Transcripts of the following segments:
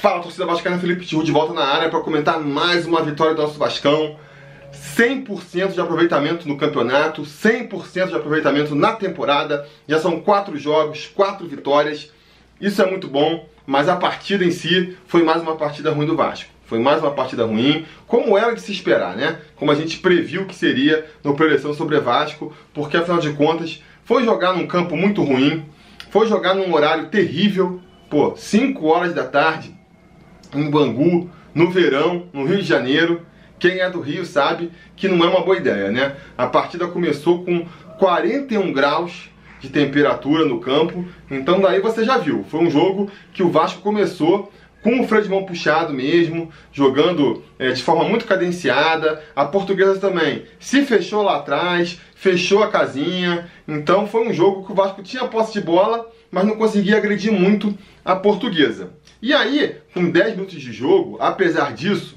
Fala torcida Vascaína, Felipe Tiru de volta na área para comentar mais uma vitória do nosso Vascão. 100% de aproveitamento no campeonato, 100% de aproveitamento na temporada. Já são quatro jogos, quatro vitórias. Isso é muito bom, mas a partida em si foi mais uma partida ruim do Vasco. Foi mais uma partida ruim, como era de se esperar, né? Como a gente previu que seria no preleção sobre Vasco, porque afinal de contas foi jogar num campo muito ruim, foi jogar num horário terrível, pô, 5 horas da tarde, em Bangu, no verão, no Rio de Janeiro. Quem é do Rio sabe que não é uma boa ideia, né? A partida começou com 41 graus de temperatura no campo, então daí você já viu. Foi um jogo que o Vasco começou com o freio de mão puxado mesmo, jogando é, de forma muito cadenciada. A portuguesa também se fechou lá atrás, fechou a casinha. Então foi um jogo que o Vasco tinha posse de bola, mas não conseguia agredir muito a portuguesa. E aí, com 10 minutos de jogo, apesar disso,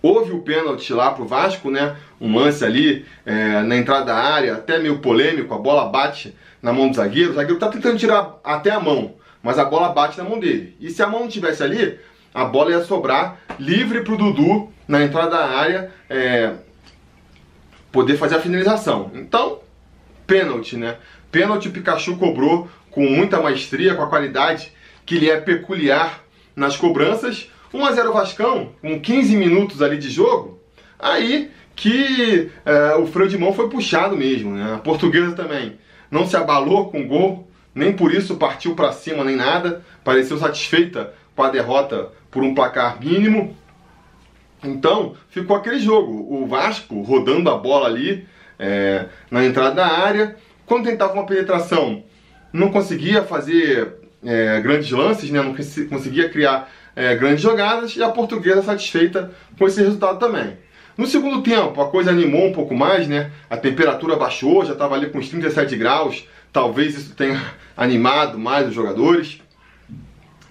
houve o pênalti lá pro Vasco, né? Um lance ali é, na entrada da área, até meio polêmico, a bola bate na mão do zagueiro, o zagueiro tá tentando tirar até a mão, mas a bola bate na mão dele. E se a mão não tivesse ali, a bola ia sobrar livre pro Dudu na entrada da área é, poder fazer a finalização. Então, pênalti, né? Pênalti o Pikachu cobrou com muita maestria, com a qualidade que lhe é peculiar nas cobranças. 1 a 0 Vascão, com 15 minutos ali de jogo, aí que é, o freio de mão foi puxado mesmo, né? A portuguesa também não se abalou com o gol, nem por isso partiu para cima nem nada, pareceu satisfeita com a derrota por um placar mínimo. Então, ficou aquele jogo, o Vasco rodando a bola ali é, na entrada da área, quando tentava uma penetração, não conseguia fazer é, grandes lances, né? não conseguia criar é, grandes jogadas, e a portuguesa satisfeita com esse resultado também. No segundo tempo, a coisa animou um pouco mais, né? A temperatura baixou, já estava ali com uns 37 graus. Talvez isso tenha animado mais os jogadores.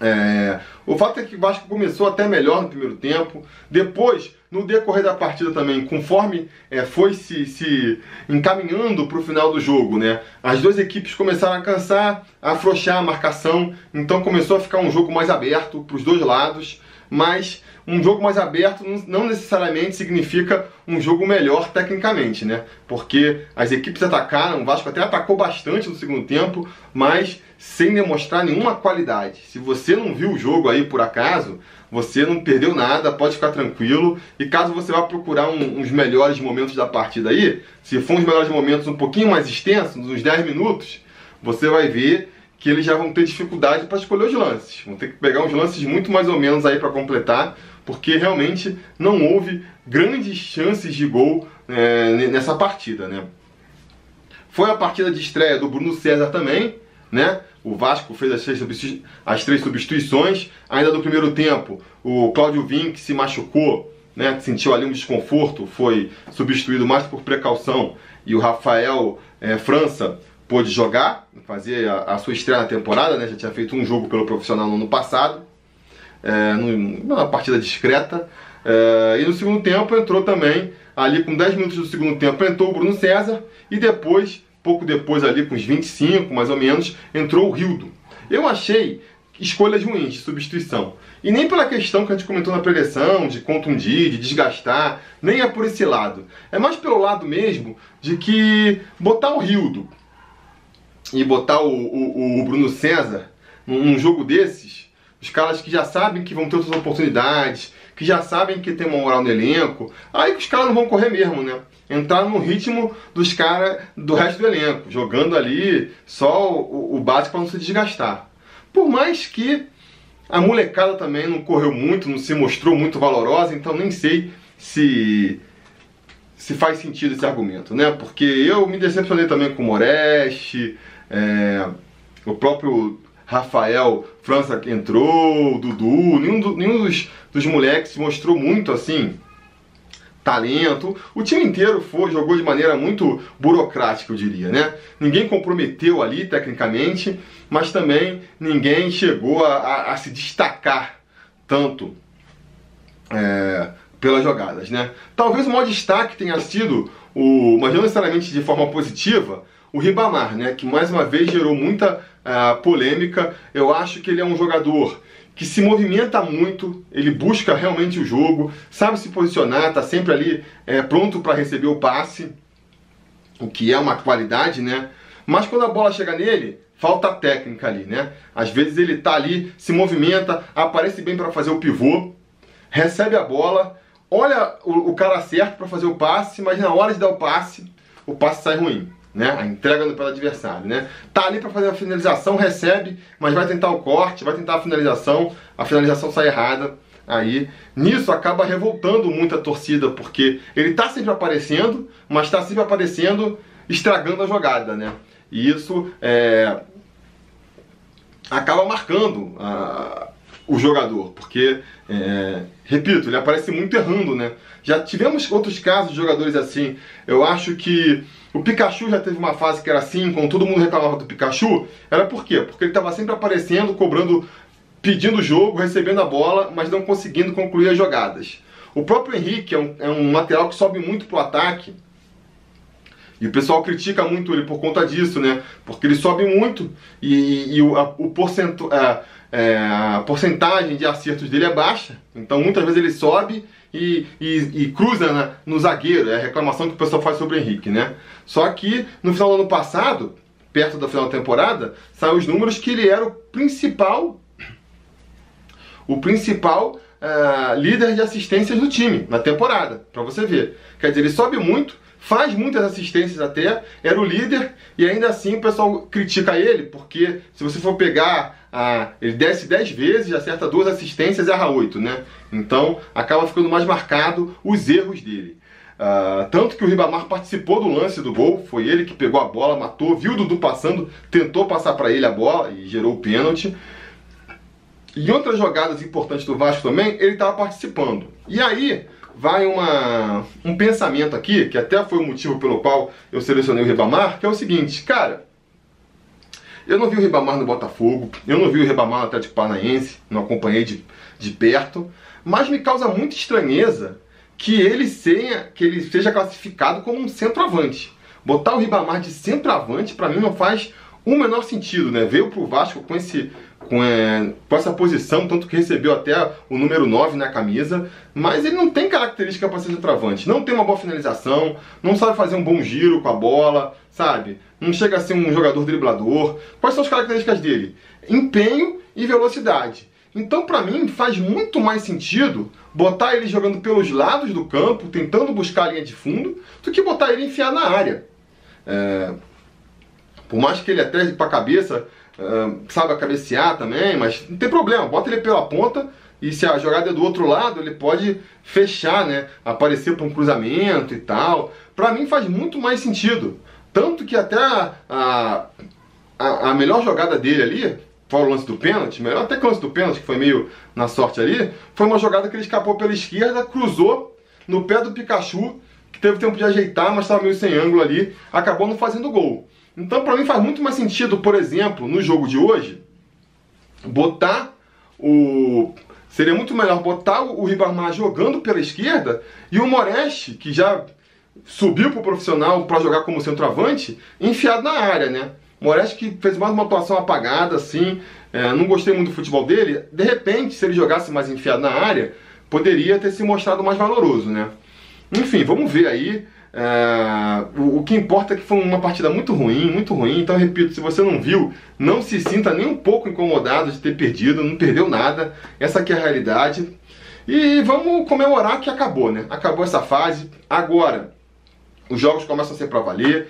É, o fato é que o Vasco começou até melhor no primeiro tempo. Depois, no decorrer da partida também, conforme é, foi se, se encaminhando para o final do jogo, né? As duas equipes começaram a cansar, a afrouxar a marcação. Então começou a ficar um jogo mais aberto para os dois lados. Mas um jogo mais aberto não necessariamente significa um jogo melhor tecnicamente, né? Porque as equipes atacaram, o Vasco até atacou bastante no segundo tempo, mas sem demonstrar nenhuma qualidade. Se você não viu o jogo aí por acaso, você não perdeu nada, pode ficar tranquilo. E caso você vá procurar um, uns melhores momentos da partida aí, se for uns melhores momentos um pouquinho mais extensos, uns 10 minutos, você vai ver que eles já vão ter dificuldade para escolher os lances. Vão ter que pegar uns lances muito mais ou menos aí para completar, porque realmente não houve grandes chances de gol é, nessa partida, né? Foi a partida de estreia do Bruno César também, né? O Vasco fez as três, as três substituições. Ainda no primeiro tempo, o Cláudio Vim, que se machucou, né, sentiu ali um desconforto, foi substituído mais por precaução. E o Rafael é, França pôde jogar, fazer a, a, sua estreia na temporada, né? Já tinha feito um jogo pelo profissional no ano passado, é, numa partida discreta. É, e no segundo tempo entrou também, ali com 10 minutos do segundo tempo, entrou o Bruno César e depois, pouco depois ali, com uns 25 mais ou menos, entrou o Rildo. Eu achei escolhas ruins de substituição. E nem pela questão que a gente comentou na preleção, de contundir, de desgastar, nem é por esse lado. É mais pelo lado mesmo de que botar o Rildo e botar o, o, o Bruno César num, jogo desses, os caras que já sabem que vão ter outras oportunidades, que já sabem que tem uma moral no elenco, aí que os caras não vão correr mesmo, né? Entrar no ritmo dos caras do resto do elenco, jogando ali só o, o básico para não se desgastar. Por mais que a molecada também não correu muito, não se mostrou muito valorosa, então nem sei se se faz sentido esse argumento, né? Porque eu me decepcionei também com o Moreste, é, o próprio Rafael França entrou, Dudu, nenhum, do, nenhum dos, dos moleques mostrou muito assim talento. O time inteiro foi, jogou de maneira muito burocrática, eu diria, né? Ninguém comprometeu ali tecnicamente, mas também ninguém chegou a, a, a se destacar tanto é, pelas jogadas, né? Talvez o maior destaque tenha sido, o, mas não necessariamente de forma positiva, o Ribamar, né, que mais uma vez gerou muita uh, polêmica. Eu acho que ele é um jogador que se movimenta muito, ele busca realmente o jogo, sabe se posicionar, está sempre ali é, pronto para receber o passe, o que é uma qualidade, né? Mas quando a bola chega nele, falta técnica ali, né? Às vezes ele tá ali, se movimenta, aparece bem para fazer o pivô, recebe a bola, olha o, o cara certo para fazer o passe, mas na hora de dar o passe, o passe sai ruim né? A entrega pelo adversário, né? Tá ali para fazer a finalização, recebe, mas vai tentar o corte, vai tentar a finalização, a finalização sai errada. Aí, nisso acaba revoltando muito a torcida, porque ele tá sempre aparecendo, mas tá sempre aparecendo estragando a jogada, né? E isso é, acaba marcando a, o jogador, porque, é, repito, ele aparece muito errando, né? Já tivemos outros casos de jogadores assim. Eu acho que o Pikachu já teve uma fase que era assim, quando todo mundo reclamava do Pikachu. Era por quê? Porque ele estava sempre aparecendo, cobrando, pedindo o jogo, recebendo a bola, mas não conseguindo concluir as jogadas. O próprio Henrique é um, é um lateral que sobe muito pro ataque. E o pessoal critica muito ele por conta disso, né? Porque ele sobe muito e, e o, a, o porcento, é, é, a porcentagem de acertos dele é baixa. Então muitas vezes ele sobe e, e, e cruza na, no zagueiro. É a reclamação que o pessoal faz sobre o Henrique, né? Só que no final do ano passado, perto da final da temporada, saiu os números que ele era o principal o principal uh, líder de assistências do time na temporada, para você ver. Quer dizer, ele sobe muito, faz muitas assistências até, era o líder e ainda assim o pessoal critica ele, porque se você for pegar, ah, ele desce 10 vezes, acerta duas assistências e erra 8, né? Então acaba ficando mais marcado os erros dele. Ah, tanto que o Ribamar participou do lance do gol, foi ele que pegou a bola, matou, viu o Dudu passando, tentou passar para ele a bola e gerou o pênalti. E outras jogadas importantes do Vasco também, ele estava participando. E aí, vai uma, um pensamento aqui, que até foi o motivo pelo qual eu selecionei o Ribamar, que é o seguinte, cara, eu não vi o Ribamar no Botafogo, eu não vi o Ribamar no Atlético Paranaense, não acompanhei de, de perto, mas me causa muita estranheza que ele, seja, que ele seja classificado como um centroavante. Botar o Ribamar de centroavante, para mim, não faz o menor sentido, né? Veio pro Vasco com esse com, é, com, essa posição, tanto que recebeu até o número 9 na camisa, mas ele não tem característica para ser centroavante, não tem uma boa finalização, não sabe fazer um bom giro com a bola, sabe? Não chega a ser um jogador driblador. Quais são as características dele? Empenho e velocidade. Então, para mim, faz muito mais sentido botar ele jogando pelos lados do campo, tentando buscar a linha de fundo, do que botar ele enfiar na área. É... Por mais que ele até para a cabeça uh, sabe cabecear também, mas não tem problema, bota ele pela ponta e se a jogada é do outro lado, ele pode fechar, né? Aparecer para um cruzamento e tal. Para mim faz muito mais sentido. Tanto que até a, a, a, melhor jogada dele ali, fora o lance do pênalti, melhor até que o lance do pênalti, que foi meio na sorte ali, foi uma jogada que ele escapou pela esquerda, cruzou no pé do Pikachu, que teve tempo de ajeitar, mas estava meio sem ângulo ali, acabou não fazendo gol. Então, para mim, faz muito mais sentido, por exemplo, no jogo de hoje, botar o. Seria muito melhor botar o Ribamar jogando pela esquerda e o Moreste, que já subiu para o profissional para jogar como centroavante, enfiado na área, né? Moreste que fez mais uma atuação apagada, assim, é, não gostei muito do futebol dele. De repente, se ele jogasse mais enfiado na área, poderia ter se mostrado mais valoroso, né? Enfim, vamos ver aí. É, o, o, que importa é que foi uma partida muito ruim, muito ruim. Então, repito, se você não viu, não se sinta nem um pouco incomodado de ter perdido, não perdeu nada. Essa aqui é a realidade. E vamos comemorar que acabou, né? Acabou essa fase. Agora, os jogos começam a ser para valer.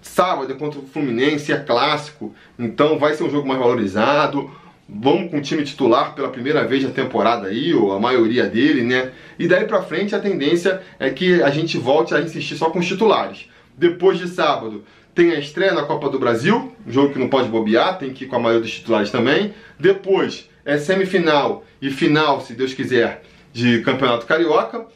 Sábado é contra o Fluminense, é clássico, então vai ser um jogo mais valorizado vamos com o time titular pela primeira vez na temporada aí, ou a maioria dele, né? E daí pra frente a tendência é que a gente volte a insistir só com os titulares. Depois de sábado tem a estreia na Copa do Brasil, um jogo que não pode bobear, tem que ir com a maioria dos titulares também. Depois é semifinal e final, se Deus quiser, de Campeonato Carioca.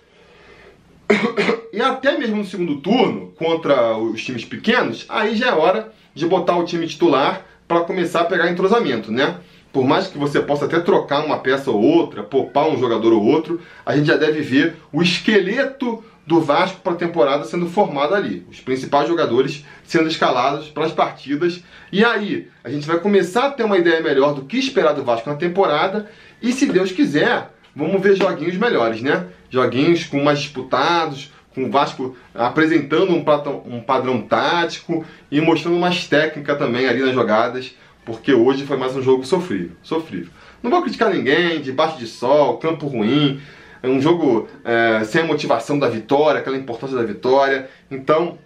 E até mesmo no segundo turno, contra os times pequenos, aí já é hora de botar o time titular para começar a pegar entrosamento, né? Por mais que você possa até trocar uma peça ou outra, poupar um jogador ou outro, a gente já deve ver o esqueleto do Vasco para a temporada sendo formado ali, os principais jogadores sendo escalados para as partidas. E aí, a gente vai começar a ter uma ideia melhor do que esperar do Vasco na temporada. E se Deus quiser, vamos ver joguinhos melhores, né? Joguinhos com mais disputados, com o Vasco apresentando um, um padrão tático e mostrando mais técnica também ali nas jogadas, porque hoje foi mais um jogo sofrível. sofrível. Não vou criticar ninguém, debaixo de sol, campo ruim, é um jogo é, sem a motivação da vitória, aquela importância da vitória. Então,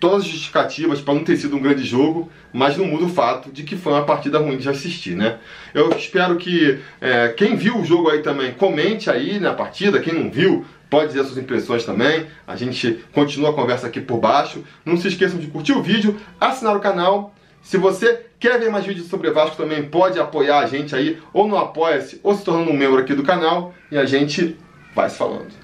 todas as justificativas para não ter sido um grande jogo, mas não muda o fato de que foi uma partida ruim de assistir, né? Eu espero que é, quem viu o jogo aí também comente aí na partida, quem não viu pode dizer suas impressões também. A gente continua a conversa aqui por baixo. Não se esqueçam de curtir o vídeo, assinar o canal. Se você quer ver mais vídeos sobre Vasco também, pode apoiar a gente aí, ou no Apoia-se, ou se tornando um membro aqui do canal, e a gente vai se falando.